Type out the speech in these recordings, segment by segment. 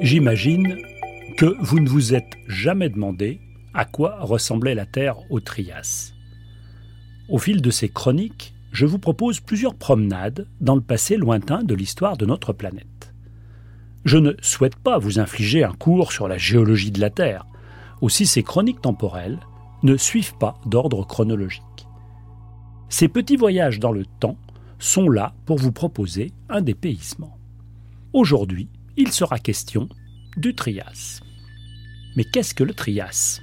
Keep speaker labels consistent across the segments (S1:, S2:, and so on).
S1: J'imagine que vous ne vous êtes jamais demandé à quoi ressemblait la Terre au Trias. Au fil de ces chroniques, je vous propose plusieurs promenades dans le passé lointain de l'histoire de notre planète. Je ne souhaite pas vous infliger un cours sur la géologie de la Terre, aussi ces chroniques temporelles ne suivent pas d'ordre chronologique. Ces petits voyages dans le temps sont là pour vous proposer un dépaysement. Aujourd'hui, il sera question du Trias. Mais qu'est-ce que le Trias?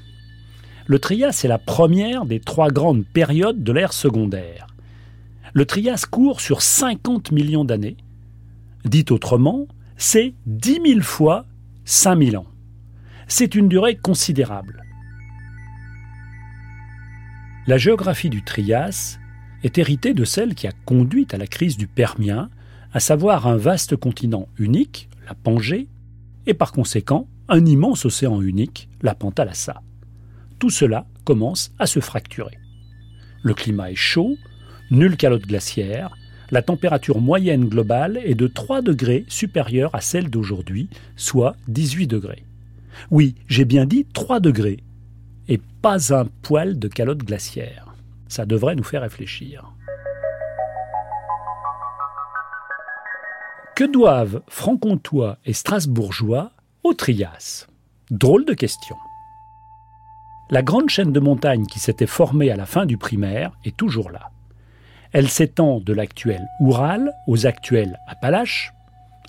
S1: Le Trias est la première des trois grandes périodes de l'ère secondaire. Le Trias court sur 50 millions d'années. Dit autrement, c'est 10 000 fois 5000 ans. C'est une durée considérable. La géographie du Trias est héritée de celle qui a conduit à la crise du Permien, à savoir un vaste continent unique, la Pangée, et par conséquent un immense océan unique, la Pantalassa. Tout cela commence à se fracturer. Le climat est chaud, nulle calotte glaciaire, la température moyenne globale est de 3 degrés supérieure à celle d'aujourd'hui, soit 18 degrés. Oui, j'ai bien dit 3 degrés, et pas un poil de calotte glaciaire. Ça devrait nous faire réfléchir. Que doivent franc-comtois et strasbourgeois au Trias? Drôle de question. La grande chaîne de montagnes qui s'était formée à la fin du primaire est toujours là. Elle s'étend de l'actuel Oural aux actuels Appalaches.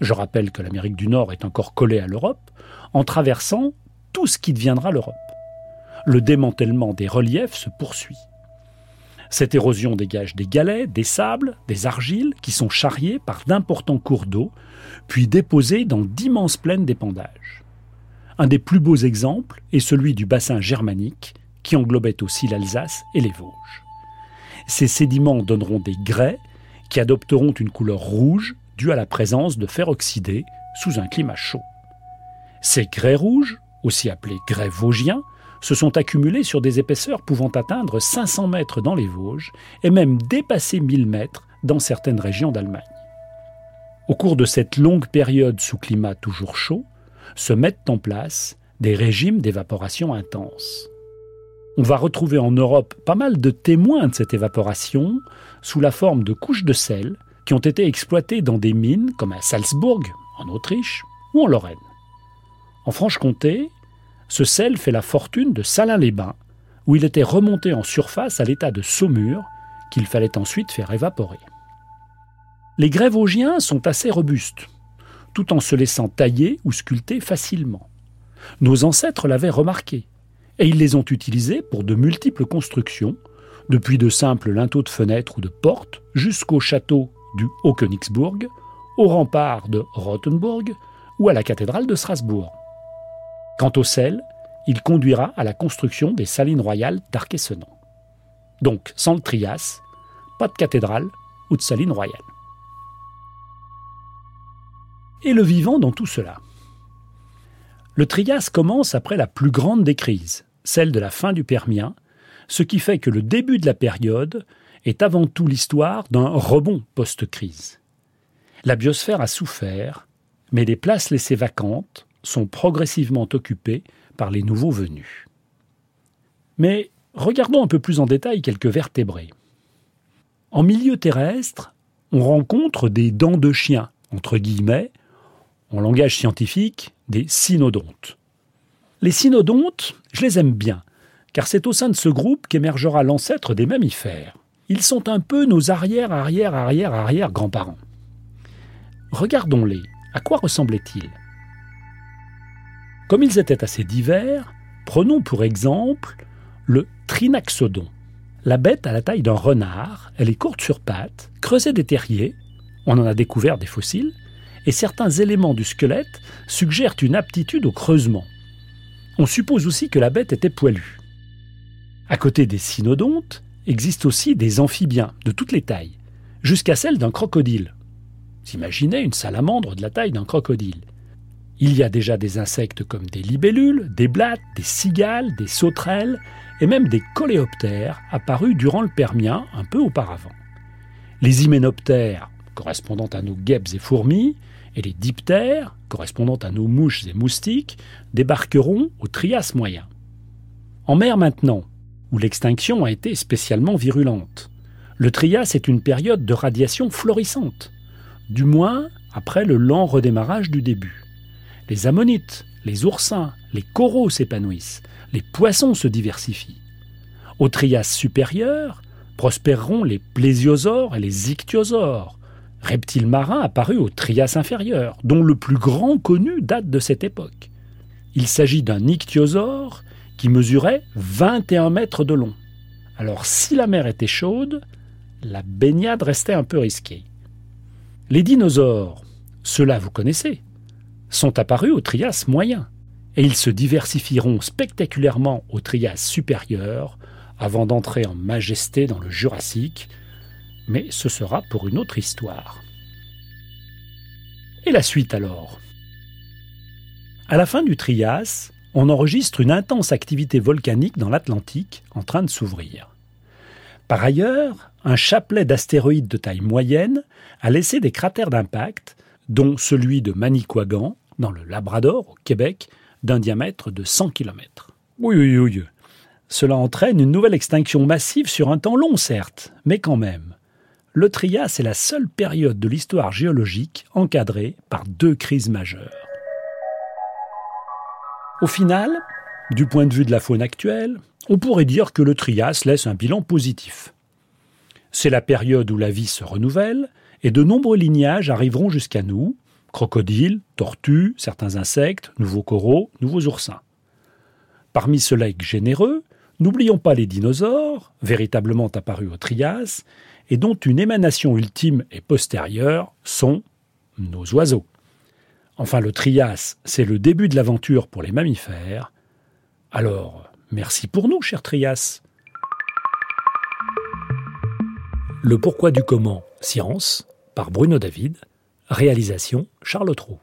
S1: Je rappelle que l'Amérique du Nord est encore collée à l'Europe, en traversant tout ce qui deviendra l'Europe le démantèlement des reliefs se poursuit. Cette érosion dégage des galets, des sables, des argiles qui sont charriés par d'importants cours d'eau, puis déposés dans d'immenses plaines d'épandages. Un des plus beaux exemples est celui du bassin germanique, qui englobait aussi l'Alsace et les Vosges. Ces sédiments donneront des grès qui adopteront une couleur rouge due à la présence de fer oxydé sous un climat chaud. Ces grès rouges, aussi appelés grès vosgiens, se sont accumulés sur des épaisseurs pouvant atteindre 500 mètres dans les Vosges et même dépasser 1000 mètres dans certaines régions d'Allemagne. Au cours de cette longue période sous climat toujours chaud, se mettent en place des régimes d'évaporation intense. On va retrouver en Europe pas mal de témoins de cette évaporation sous la forme de couches de sel qui ont été exploitées dans des mines comme à Salzbourg, en Autriche, ou en Lorraine. En Franche-Comté, ce sel fait la fortune de Salins-les-Bains, où il était remonté en surface à l'état de saumure qu'il fallait ensuite faire évaporer. Les grès vosgiens sont assez robustes, tout en se laissant tailler ou sculpter facilement. Nos ancêtres l'avaient remarqué, et ils les ont utilisés pour de multiples constructions, depuis de simples linteaux de fenêtres ou de portes jusqu'au château du Haut-Königsbourg, au rempart de Rothenburg ou à la cathédrale de Strasbourg. Quant au sel, il conduira à la construction des salines royales d'Arquessenan. Donc, sans le Trias, pas de cathédrale ou de saline royale. Et le vivant dans tout cela Le Trias commence après la plus grande des crises, celle de la fin du Permien, ce qui fait que le début de la période est avant tout l'histoire d'un rebond post-crise. La biosphère a souffert, mais les places laissées vacantes sont progressivement occupés par les nouveaux venus. Mais regardons un peu plus en détail quelques vertébrés. En milieu terrestre, on rencontre des dents de chien, entre guillemets, en langage scientifique, des cynodontes. Les cynodontes, je les aime bien, car c'est au sein de ce groupe qu'émergera l'ancêtre des mammifères. Ils sont un peu nos arrière-arrière-arrière-arrière-grands-parents. Regardons-les. À quoi ressemblaient-ils? Comme ils étaient assez divers, prenons pour exemple le trinaxodon. La bête a la taille d'un renard, elle est courte sur pattes, creusée des terriers, on en a découvert des fossiles, et certains éléments du squelette suggèrent une aptitude au creusement. On suppose aussi que la bête était poilue. À côté des cynodontes, existent aussi des amphibiens de toutes les tailles, jusqu'à celle d'un crocodile. Imaginez une salamandre de la taille d'un crocodile Il y a déjà des insectes comme des libellules, des blattes, des cigales, des sauterelles et même des coléoptères apparus durant le Permien un peu auparavant. Les hyménoptères, correspondant à nos guêpes et fourmis, et les diptères, correspondant à nos mouches et moustiques, débarqueront au Trias moyen. En mer maintenant, où l'extinction a été spécialement virulente. Le Trias est une période de radiation florissante, du moins après le lent redémarrage du début. Les ammonites, les oursins, les coraux s'épanouissent, les poissons se diversifient. Au Trias supérieur prospéreront les plésiosaures et les ichthyosaures, reptiles marins apparus au Trias inférieur, dont le plus grand connu date de cette époque. Il s'agit d'un ichthyosaure qui mesurait 21 mètres de long. Alors si la mer était chaude, la baignade restait un peu risquée. Les dinosaures, ceux-là vous connaissez, sont apparus au Trias moyen, et ils se diversifieront spectaculairement au Trias supérieur avant d'entrer en majesté dans le Jurassique, mais ce sera pour une autre histoire. Et la suite alors? À la fin du Trias, on enregistre une intense activité volcanique dans l'Atlantique en train de s'ouvrir. Par ailleurs, un chapelet d'astéroïdes de taille moyenne a laissé des cratères d'impact, dont celui de Manicouagan, dans le Labrador, au Québec, d'un diamètre de 100 km. Oui, oui, oui. Cela entraîne une nouvelle extinction massive sur un temps long, certes, mais quand même. Le Trias est la seule période de l'histoire géologique encadrée par deux crises majeures. Au final, du point de vue de la faune actuelle, on pourrait dire que le Trias laisse un bilan positif. C'est la période où la vie se renouvelle et de nombreux lignages arriveront jusqu'à nous crocodiles, tortues, certains insectes, nouveaux coraux, nouveaux oursins. Parmi ce legs généreux, n'oublions pas les dinosaures, véritablement apparus au Trias, et dont une émanation ultime et postérieure sont nos oiseaux. Enfin, le Trias, c'est le début de l'aventure pour les mammifères. Alors, merci pour nous, cher Trias. Le pourquoi du comment, science, par Bruno David, réalisation Charles Trou.